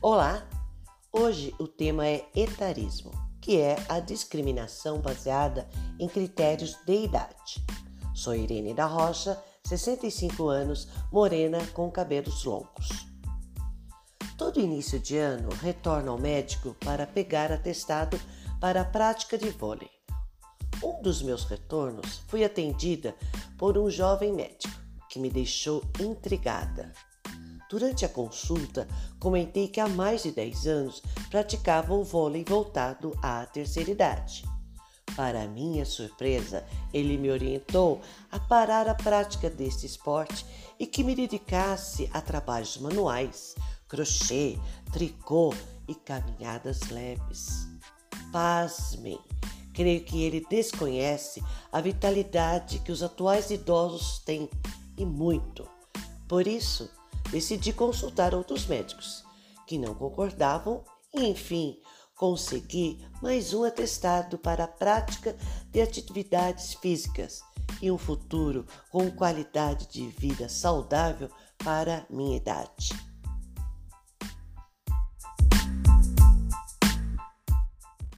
Olá! Hoje o tema é etarismo, que é a discriminação baseada em critérios de idade. Sou Irene da Rocha, 65 anos, morena com cabelos longos. Todo início de ano retorno ao médico para pegar atestado para a prática de vôlei. Um dos meus retornos fui atendida por um jovem médico que me deixou intrigada. Durante a consulta, comentei que há mais de 10 anos praticava o vôlei voltado à terceira idade. Para minha surpresa, ele me orientou a parar a prática deste esporte e que me dedicasse a trabalhos manuais, crochê, tricô e caminhadas leves. Pasmem! Creio que ele desconhece a vitalidade que os atuais idosos têm e muito. Por isso, decidi consultar outros médicos que não concordavam e, enfim, consegui mais um atestado para a prática de atividades físicas e um futuro com qualidade de vida saudável para minha idade.